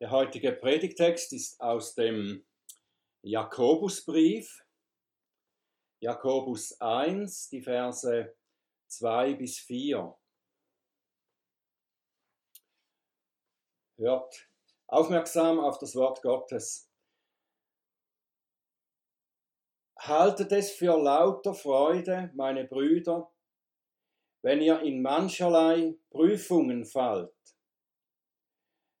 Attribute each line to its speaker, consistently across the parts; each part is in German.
Speaker 1: Der heutige Predigtext ist aus dem Jakobusbrief, Jakobus 1, die Verse 2 bis 4. Hört aufmerksam auf das Wort Gottes. Haltet es für lauter Freude, meine Brüder, wenn ihr in mancherlei Prüfungen fallt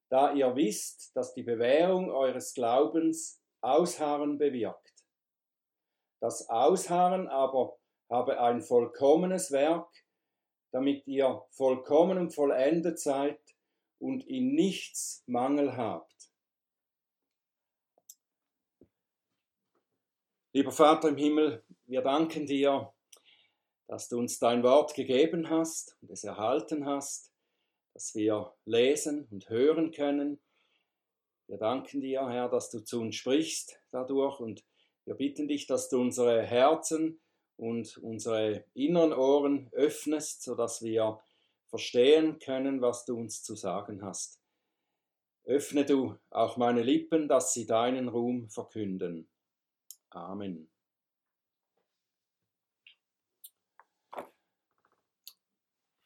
Speaker 1: da ihr wisst, dass die Bewährung eures Glaubens Ausharren bewirkt. Das Ausharren aber habe ein vollkommenes Werk, damit ihr vollkommen und vollendet seid und in nichts Mangel habt. Lieber Vater im Himmel, wir danken dir, dass du uns dein Wort gegeben hast und es erhalten hast dass wir lesen und hören können. Wir danken dir, Herr, dass du zu uns sprichst dadurch und wir bitten dich, dass du unsere Herzen und unsere inneren Ohren öffnest, sodass wir verstehen können, was du uns zu sagen hast. Öffne du auch meine Lippen, dass sie deinen Ruhm verkünden. Amen.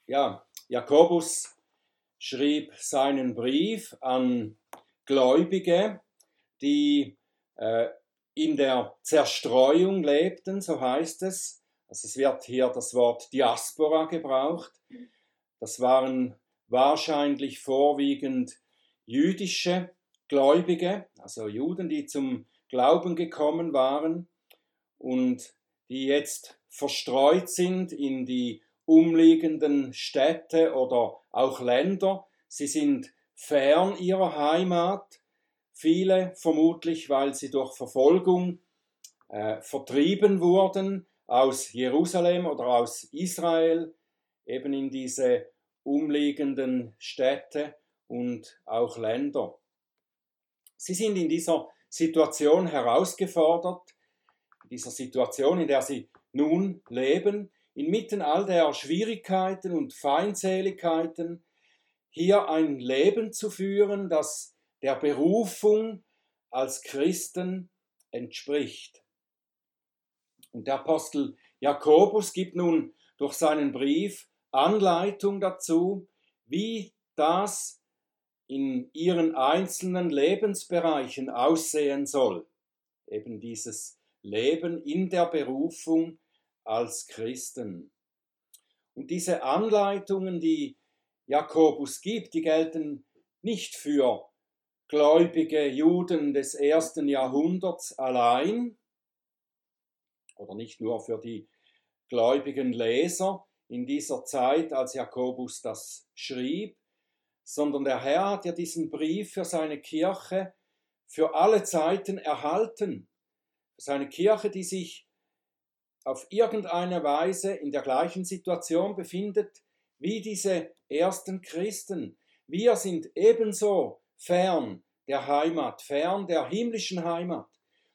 Speaker 1: Ja, Jakobus schrieb seinen Brief an Gläubige, die äh, in der Zerstreuung lebten, so heißt es. Also es wird hier das Wort Diaspora gebraucht. Das waren wahrscheinlich vorwiegend jüdische Gläubige, also Juden, die zum Glauben gekommen waren und die jetzt verstreut sind in die umliegenden Städte oder auch Länder. Sie sind fern ihrer Heimat, viele vermutlich, weil sie durch Verfolgung äh, vertrieben wurden aus Jerusalem oder aus Israel, eben in diese umliegenden Städte und auch Länder. Sie sind in dieser Situation herausgefordert, in dieser Situation, in der sie nun leben, inmitten all der Schwierigkeiten und Feindseligkeiten hier ein Leben zu führen, das der Berufung als Christen entspricht. Und der Apostel Jakobus gibt nun durch seinen Brief Anleitung dazu, wie das in ihren einzelnen Lebensbereichen aussehen soll. Eben dieses Leben in der Berufung als Christen. Und diese Anleitungen, die Jakobus gibt, die gelten nicht für gläubige Juden des ersten Jahrhunderts allein oder nicht nur für die gläubigen Leser in dieser Zeit, als Jakobus das schrieb, sondern der Herr hat ja diesen Brief für seine Kirche für alle Zeiten erhalten. Für seine Kirche, die sich auf irgendeine Weise in der gleichen Situation befindet wie diese ersten Christen. Wir sind ebenso fern der Heimat, fern der himmlischen Heimat.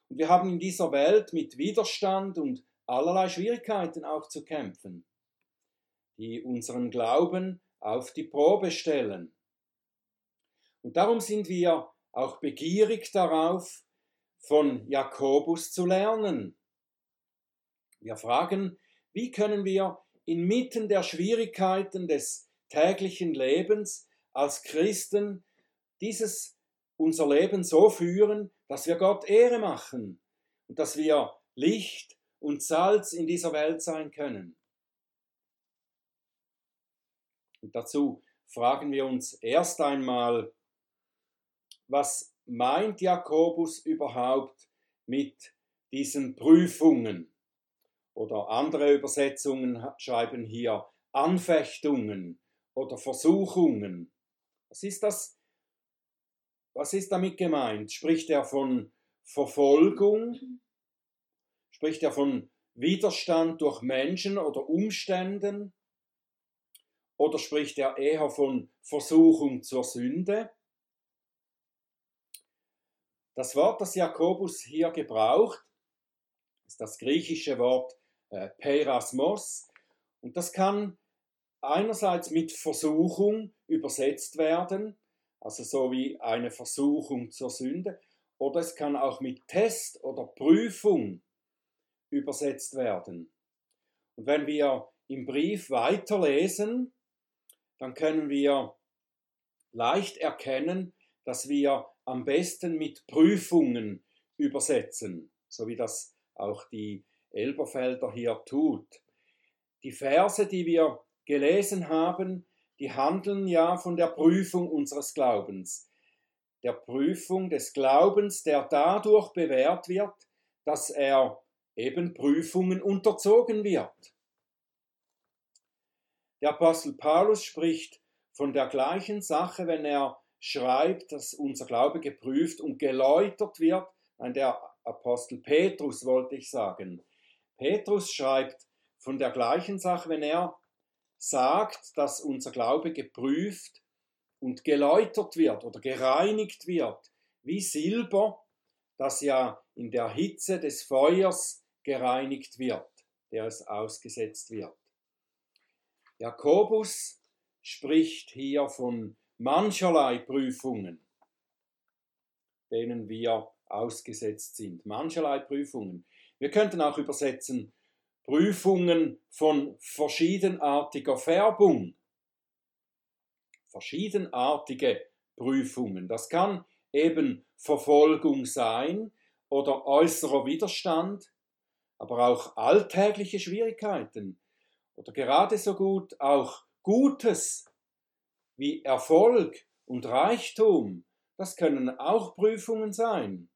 Speaker 1: Und wir haben in dieser Welt mit Widerstand und allerlei Schwierigkeiten auch zu kämpfen, die unseren Glauben auf die Probe stellen. Und darum sind wir auch begierig darauf, von Jakobus zu lernen, wir fragen, wie können wir inmitten der Schwierigkeiten des täglichen Lebens als Christen dieses unser Leben so führen, dass wir Gott Ehre machen und dass wir Licht und Salz in dieser Welt sein können. Und dazu fragen wir uns erst einmal, was meint Jakobus überhaupt mit diesen Prüfungen? Oder andere Übersetzungen schreiben hier Anfechtungen oder Versuchungen. Was ist das? Was ist damit gemeint? Spricht er von Verfolgung? Spricht er von Widerstand durch Menschen oder Umständen? Oder spricht er eher von Versuchung zur Sünde? Das Wort, das Jakobus hier gebraucht, ist das griechische Wort äh, Perasmos. Und das kann einerseits mit Versuchung übersetzt werden, also so wie eine Versuchung zur Sünde, oder es kann auch mit Test oder Prüfung übersetzt werden. Und wenn wir im Brief weiterlesen, dann können wir leicht erkennen, dass wir am besten mit Prüfungen übersetzen, so wie das auch die Elberfelder hier tut. Die Verse, die wir gelesen haben, die handeln ja von der Prüfung unseres Glaubens, der Prüfung des Glaubens, der dadurch bewährt wird, dass er eben Prüfungen unterzogen wird. Der Apostel Paulus spricht von der gleichen Sache, wenn er schreibt, dass unser Glaube geprüft und geläutert wird. Nein, der Apostel Petrus wollte ich sagen. Petrus schreibt von der gleichen Sache, wenn er sagt, dass unser Glaube geprüft und geläutert wird oder gereinigt wird, wie Silber, das ja in der Hitze des Feuers gereinigt wird, der es ausgesetzt wird. Jakobus spricht hier von mancherlei Prüfungen, denen wir ausgesetzt sind. Mancherlei Prüfungen. Wir könnten auch übersetzen Prüfungen von verschiedenartiger Färbung. Verschiedenartige Prüfungen. Das kann eben Verfolgung sein oder äußerer Widerstand, aber auch alltägliche Schwierigkeiten oder gerade so gut auch Gutes wie Erfolg und Reichtum, das können auch Prüfungen sein.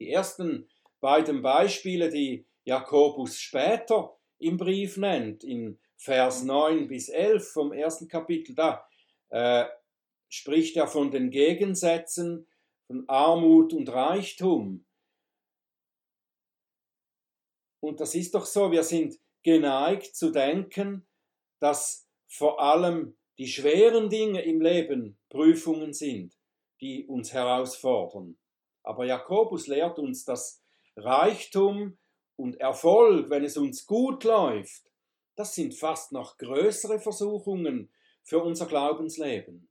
Speaker 1: Die ersten beiden Beispiele, die Jakobus später im Brief nennt, in Vers 9 bis 11 vom ersten Kapitel, da äh, spricht er von den Gegensätzen von Armut und Reichtum. Und das ist doch so, wir sind geneigt zu denken, dass vor allem die schweren Dinge im Leben Prüfungen sind, die uns herausfordern. Aber Jakobus lehrt uns, dass Reichtum und Erfolg, wenn es uns gut läuft, das sind fast noch größere Versuchungen für unser Glaubensleben.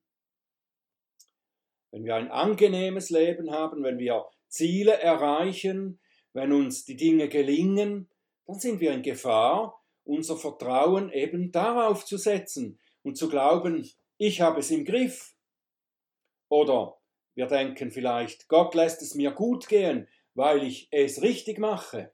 Speaker 1: Wenn wir ein angenehmes Leben haben, wenn wir Ziele erreichen, wenn uns die Dinge gelingen, dann sind wir in Gefahr, unser Vertrauen eben darauf zu setzen und zu glauben, ich habe es im Griff. Oder wir denken vielleicht, Gott lässt es mir gut gehen, weil ich es richtig mache.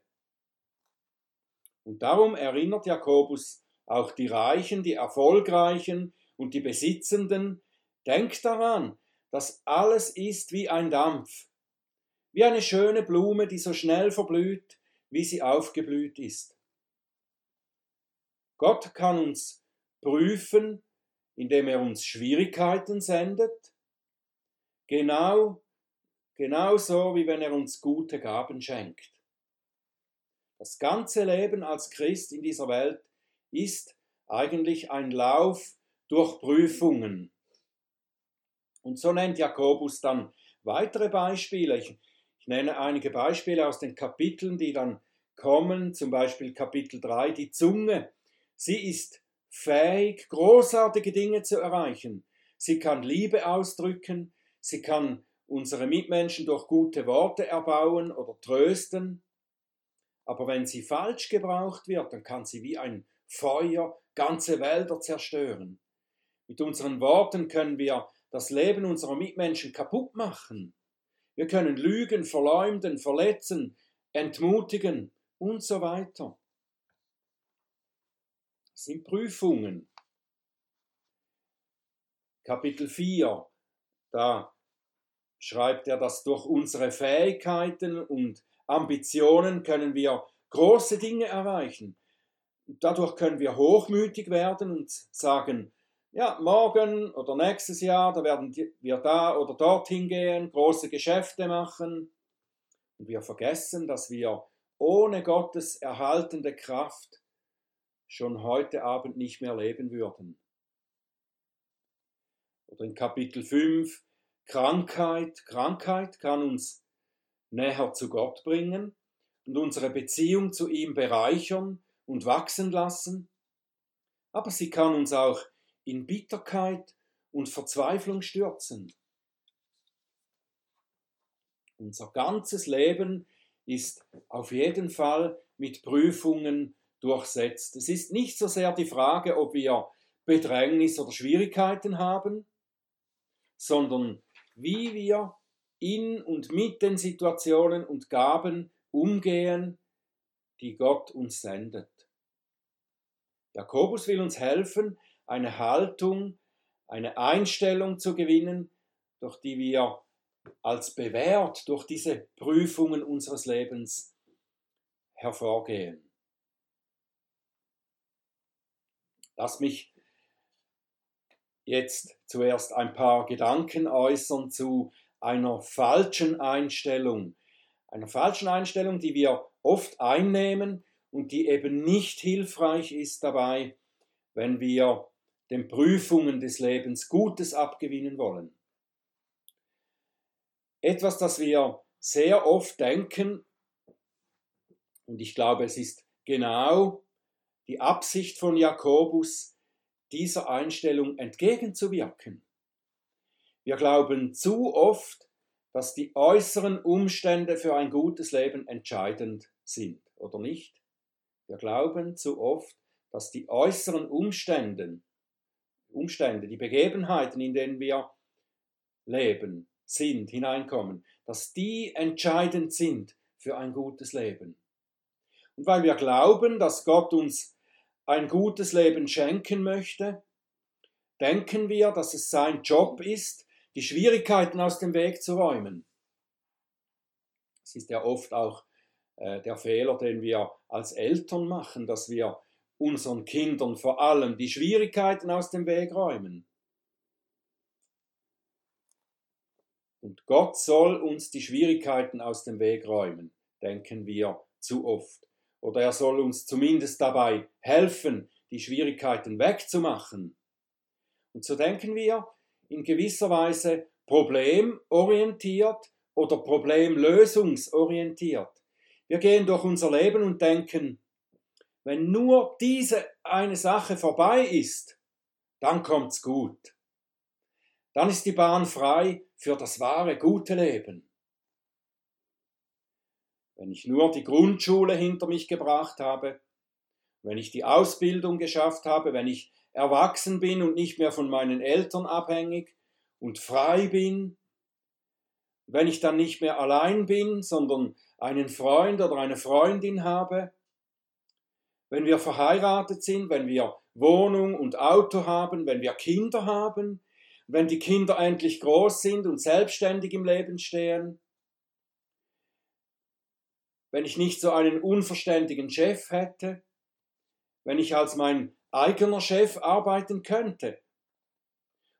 Speaker 1: Und darum erinnert Jakobus auch die Reichen, die Erfolgreichen und die Besitzenden, denkt daran, dass alles ist wie ein Dampf, wie eine schöne Blume, die so schnell verblüht, wie sie aufgeblüht ist. Gott kann uns prüfen, indem er uns Schwierigkeiten sendet, genau, genauso wie wenn er uns gute Gaben schenkt. Das ganze Leben als Christ in dieser Welt ist eigentlich ein Lauf durch Prüfungen. Und so nennt Jakobus dann weitere Beispiele. Ich, ich nenne einige Beispiele aus den Kapiteln, die dann kommen, zum Beispiel Kapitel 3, die Zunge. Sie ist fähig, großartige Dinge zu erreichen. Sie kann Liebe ausdrücken, sie kann unsere Mitmenschen durch gute Worte erbauen oder trösten. Aber wenn sie falsch gebraucht wird, dann kann sie wie ein Feuer ganze Wälder zerstören. Mit unseren Worten können wir das Leben unserer Mitmenschen kaputt machen. Wir können lügen, verleumden, verletzen, entmutigen und so weiter. Das sind Prüfungen. Kapitel 4, da schreibt er, dass durch unsere Fähigkeiten und Ambitionen können wir große Dinge erreichen. Dadurch können wir hochmütig werden und sagen, ja, morgen oder nächstes Jahr, da werden wir da oder dorthin gehen, große Geschäfte machen. Und wir vergessen, dass wir ohne Gottes erhaltende Kraft schon heute Abend nicht mehr leben würden. Oder in Kapitel 5, Krankheit. Krankheit kann uns näher zu Gott bringen und unsere Beziehung zu ihm bereichern und wachsen lassen, aber sie kann uns auch in Bitterkeit und Verzweiflung stürzen. Unser ganzes Leben ist auf jeden Fall mit Prüfungen durchsetzt. Es ist nicht so sehr die Frage, ob wir Bedrängnis oder Schwierigkeiten haben, sondern wie wir in und mit den Situationen und Gaben umgehen, die Gott uns sendet. Jakobus will uns helfen, eine Haltung, eine Einstellung zu gewinnen, durch die wir als bewährt durch diese Prüfungen unseres Lebens hervorgehen. Lass mich jetzt zuerst ein paar Gedanken äußern zu einer falschen Einstellung. Einer falschen Einstellung, die wir oft einnehmen und die eben nicht hilfreich ist dabei, wenn wir den Prüfungen des Lebens Gutes abgewinnen wollen. Etwas, das wir sehr oft denken, und ich glaube, es ist genau die Absicht von Jakobus, dieser Einstellung entgegenzuwirken. Wir glauben zu oft, dass die äußeren Umstände für ein gutes Leben entscheidend sind, oder nicht? Wir glauben zu oft, dass die äußeren Umstände, Umstände, die Begebenheiten, in denen wir leben, sind, hineinkommen, dass die entscheidend sind für ein gutes Leben. Und weil wir glauben, dass Gott uns ein gutes Leben schenken möchte, denken wir, dass es sein Job ist, die Schwierigkeiten aus dem Weg zu räumen. Es ist ja oft auch äh, der Fehler, den wir als Eltern machen, dass wir unseren Kindern vor allem die Schwierigkeiten aus dem Weg räumen. Und Gott soll uns die Schwierigkeiten aus dem Weg räumen, denken wir zu oft. Oder er soll uns zumindest dabei helfen, die Schwierigkeiten wegzumachen. Und so denken wir in gewisser Weise problemorientiert oder problemlösungsorientiert. Wir gehen durch unser Leben und denken, wenn nur diese eine Sache vorbei ist, dann kommt's gut. Dann ist die Bahn frei für das wahre gute Leben. Wenn ich nur die Grundschule hinter mich gebracht habe, wenn ich die Ausbildung geschafft habe, wenn ich erwachsen bin und nicht mehr von meinen Eltern abhängig und frei bin, wenn ich dann nicht mehr allein bin, sondern einen Freund oder eine Freundin habe, wenn wir verheiratet sind, wenn wir Wohnung und Auto haben, wenn wir Kinder haben, wenn die Kinder endlich groß sind und selbstständig im Leben stehen, wenn ich nicht so einen unverständigen Chef hätte, wenn ich als mein eigener Chef arbeiten könnte.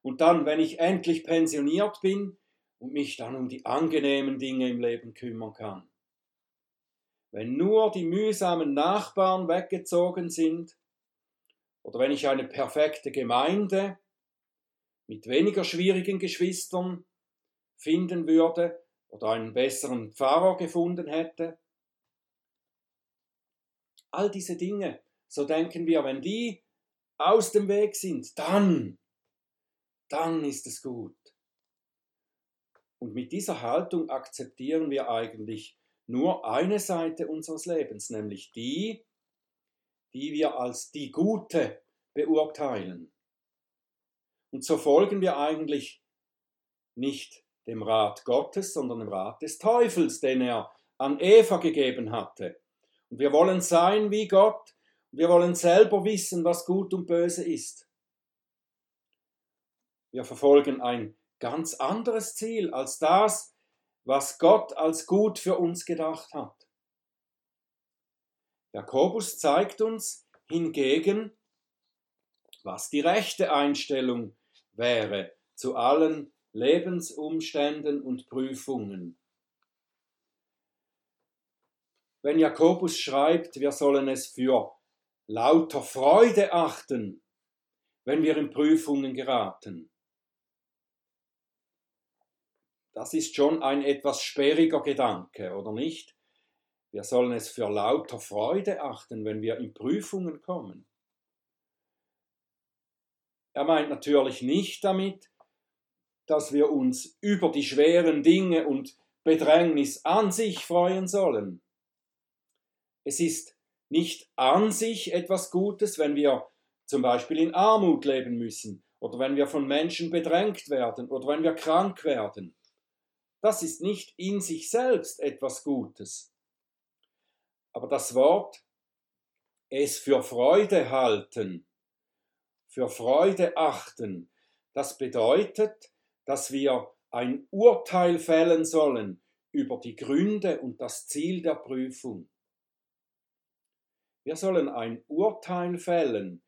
Speaker 1: Und dann, wenn ich endlich pensioniert bin und mich dann um die angenehmen Dinge im Leben kümmern kann. Wenn nur die mühsamen Nachbarn weggezogen sind, oder wenn ich eine perfekte Gemeinde mit weniger schwierigen Geschwistern finden würde oder einen besseren Pfarrer gefunden hätte. All diese Dinge, so denken wir, wenn die aus dem Weg sind, dann, dann ist es gut. Und mit dieser Haltung akzeptieren wir eigentlich nur eine Seite unseres Lebens, nämlich die, die wir als die gute beurteilen. Und so folgen wir eigentlich nicht dem Rat Gottes, sondern dem Rat des Teufels, den er an Eva gegeben hatte. Und wir wollen sein wie Gott, wir wollen selber wissen, was gut und böse ist. Wir verfolgen ein ganz anderes Ziel als das, was Gott als gut für uns gedacht hat. Jakobus zeigt uns hingegen, was die rechte Einstellung wäre zu allen Lebensumständen und Prüfungen. Wenn Jakobus schreibt, wir sollen es für lauter Freude achten, wenn wir in Prüfungen geraten. Das ist schon ein etwas sperriger Gedanke, oder nicht? Wir sollen es für lauter Freude achten, wenn wir in Prüfungen kommen. Er meint natürlich nicht damit, dass wir uns über die schweren Dinge und Bedrängnis an sich freuen sollen. Es ist nicht an sich etwas Gutes, wenn wir zum Beispiel in Armut leben müssen oder wenn wir von Menschen bedrängt werden oder wenn wir krank werden. Das ist nicht in sich selbst etwas Gutes. Aber das Wort es für Freude halten, für Freude achten, das bedeutet, dass wir ein Urteil fällen sollen über die Gründe und das Ziel der Prüfung. Wir sollen ein Urteil fällen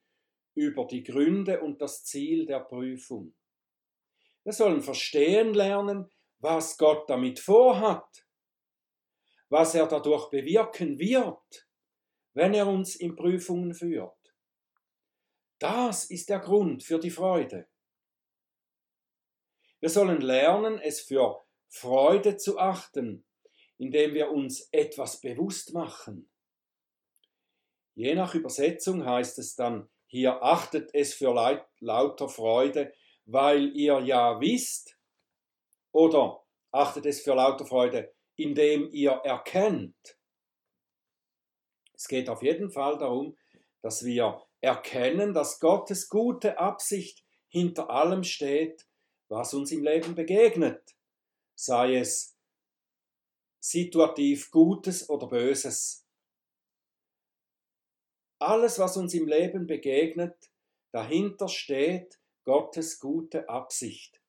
Speaker 1: über die Gründe und das Ziel der Prüfung. Wir sollen verstehen lernen, was Gott damit vorhat, was er dadurch bewirken wird, wenn er uns in Prüfungen führt. Das ist der Grund für die Freude. Wir sollen lernen, es für Freude zu achten, indem wir uns etwas bewusst machen. Je nach Übersetzung heißt es dann, hier achtet es für lauter Freude, weil ihr ja wisst, oder achtet es für lauter Freude, indem ihr erkennt. Es geht auf jeden Fall darum, dass wir erkennen, dass Gottes gute Absicht hinter allem steht, was uns im Leben begegnet, sei es situativ Gutes oder Böses. Alles, was uns im Leben begegnet, dahinter steht Gottes gute Absicht.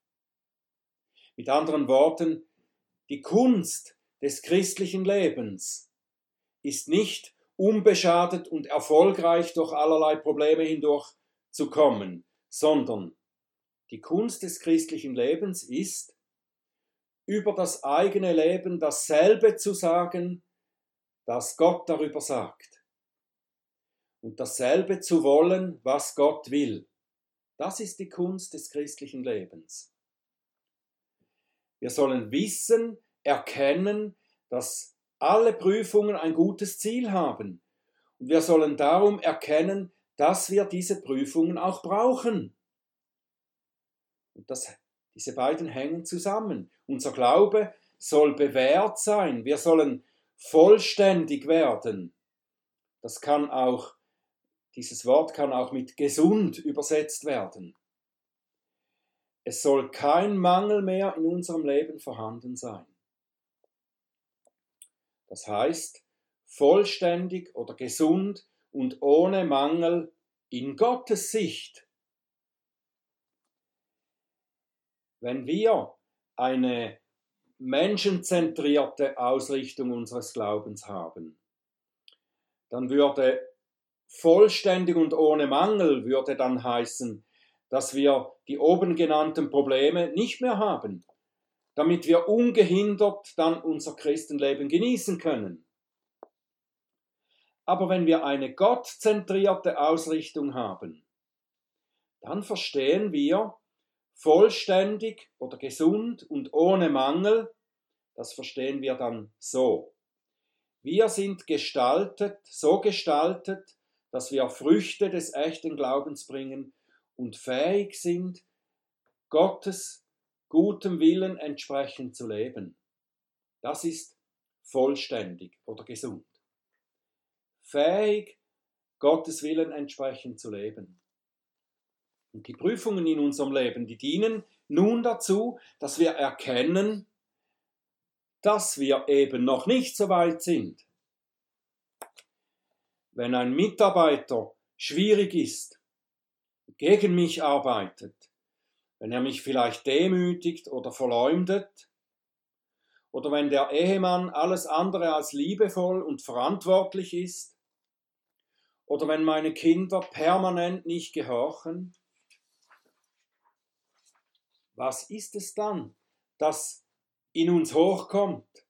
Speaker 1: Mit anderen Worten, die Kunst des christlichen Lebens ist nicht unbeschadet und erfolgreich durch allerlei Probleme hindurch zu kommen, sondern die Kunst des christlichen Lebens ist, über das eigene Leben dasselbe zu sagen, das Gott darüber sagt und dasselbe zu wollen, was Gott will. Das ist die Kunst des christlichen Lebens. Wir sollen wissen, erkennen, dass alle Prüfungen ein gutes Ziel haben. Und wir sollen darum erkennen, dass wir diese Prüfungen auch brauchen. Und das, diese beiden hängen zusammen. Unser Glaube soll bewährt sein. Wir sollen vollständig werden. Das kann auch dieses Wort kann auch mit gesund übersetzt werden. Es soll kein Mangel mehr in unserem Leben vorhanden sein. Das heißt, vollständig oder gesund und ohne Mangel in Gottes Sicht. Wenn wir eine menschenzentrierte Ausrichtung unseres Glaubens haben, dann würde Vollständig und ohne Mangel würde dann heißen, dass wir die oben genannten Probleme nicht mehr haben, damit wir ungehindert dann unser Christenleben genießen können. Aber wenn wir eine gottzentrierte Ausrichtung haben, dann verstehen wir vollständig oder gesund und ohne Mangel, das verstehen wir dann so. Wir sind gestaltet, so gestaltet, dass wir Früchte des echten Glaubens bringen und fähig sind, Gottes gutem Willen entsprechend zu leben. Das ist vollständig oder gesund. Fähig, Gottes Willen entsprechend zu leben. Und die Prüfungen in unserem Leben, die dienen nun dazu, dass wir erkennen, dass wir eben noch nicht so weit sind, wenn ein Mitarbeiter schwierig ist, gegen mich arbeitet, wenn er mich vielleicht demütigt oder verleumdet, oder wenn der Ehemann alles andere als liebevoll und verantwortlich ist, oder wenn meine Kinder permanent nicht gehorchen, was ist es dann, das in uns hochkommt?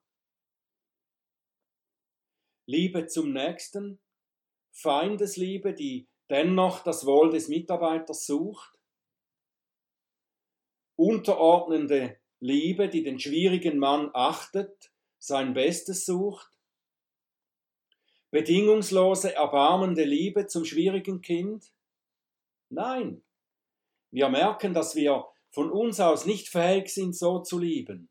Speaker 1: Liebe zum Nächsten, Feindesliebe, die dennoch das Wohl des Mitarbeiters sucht, unterordnende Liebe, die den schwierigen Mann achtet, sein Bestes sucht, bedingungslose, erbarmende Liebe zum schwierigen Kind? Nein, Wir merken, dass wir von uns aus nicht fähig sind, so zu lieben.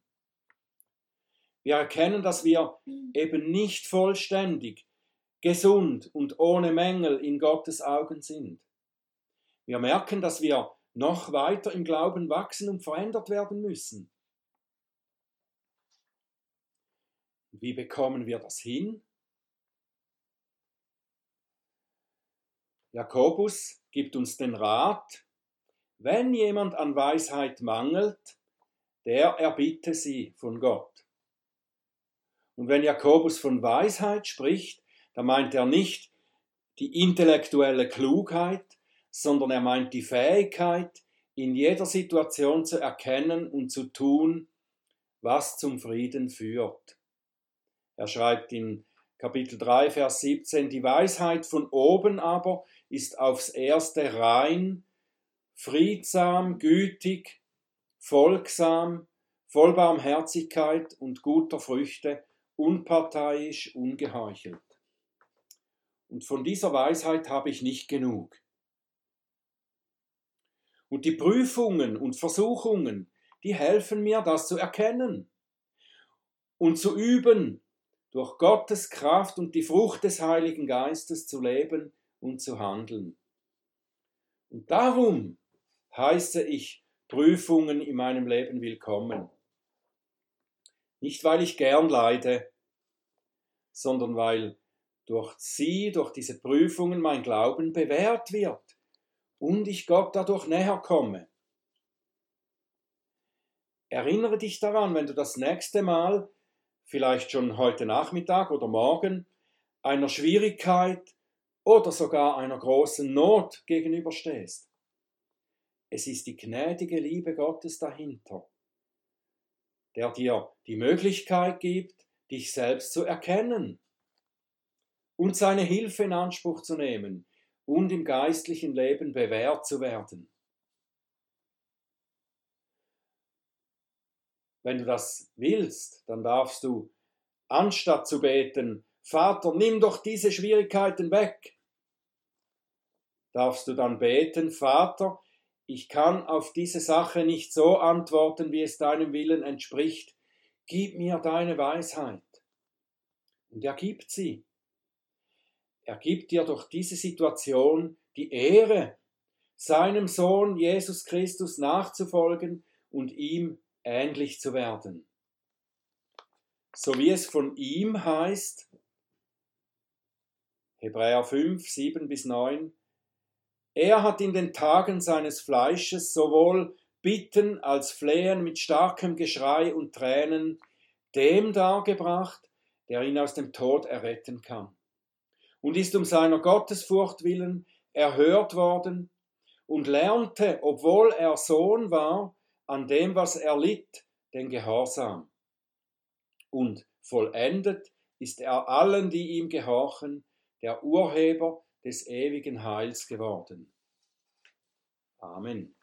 Speaker 1: Wir erkennen, dass wir eben nicht vollständig, gesund und ohne Mängel in Gottes Augen sind. Wir merken, dass wir noch weiter im Glauben wachsen und verändert werden müssen. Wie bekommen wir das hin? Jakobus gibt uns den Rat, wenn jemand an Weisheit mangelt, der erbitte sie von Gott. Und wenn Jakobus von Weisheit spricht, dann meint er nicht die intellektuelle Klugheit, sondern er meint die Fähigkeit, in jeder Situation zu erkennen und zu tun, was zum Frieden führt. Er schreibt in Kapitel 3, Vers 17, die Weisheit von oben aber ist aufs erste rein, friedsam, gütig, folgsam, voll Barmherzigkeit und guter Früchte, unparteiisch, ungeheuchelt. Und von dieser Weisheit habe ich nicht genug. Und die Prüfungen und Versuchungen, die helfen mir, das zu erkennen und zu üben, durch Gottes Kraft und die Frucht des Heiligen Geistes zu leben und zu handeln. Und darum heiße ich Prüfungen in meinem Leben willkommen. Nicht weil ich gern leide, sondern weil durch sie, durch diese Prüfungen mein Glauben bewährt wird und ich Gott dadurch näher komme. Erinnere dich daran, wenn du das nächste Mal, vielleicht schon heute Nachmittag oder morgen, einer Schwierigkeit oder sogar einer großen Not gegenüberstehst. Es ist die gnädige Liebe Gottes dahinter, der dir die Möglichkeit gibt, dich selbst zu erkennen und seine Hilfe in Anspruch zu nehmen und im geistlichen Leben bewährt zu werden. Wenn du das willst, dann darfst du, anstatt zu beten, Vater, nimm doch diese Schwierigkeiten weg, darfst du dann beten, Vater, ich kann auf diese Sache nicht so antworten, wie es deinem Willen entspricht. Gib mir deine Weisheit. Und er gibt sie. Er gibt dir durch diese Situation die Ehre, seinem Sohn Jesus Christus nachzufolgen und ihm ähnlich zu werden. So wie es von ihm heißt, Hebräer 5, 7 bis 9, er hat in den Tagen seines Fleisches sowohl Bitten als Flehen mit starkem Geschrei und Tränen dem dargebracht, der ihn aus dem Tod erretten kann und ist um seiner Gottesfurcht willen erhört worden und lernte, obwohl er Sohn war, an dem, was er litt, den Gehorsam. Und vollendet ist er allen, die ihm gehorchen, der Urheber des ewigen Heils geworden. Amen.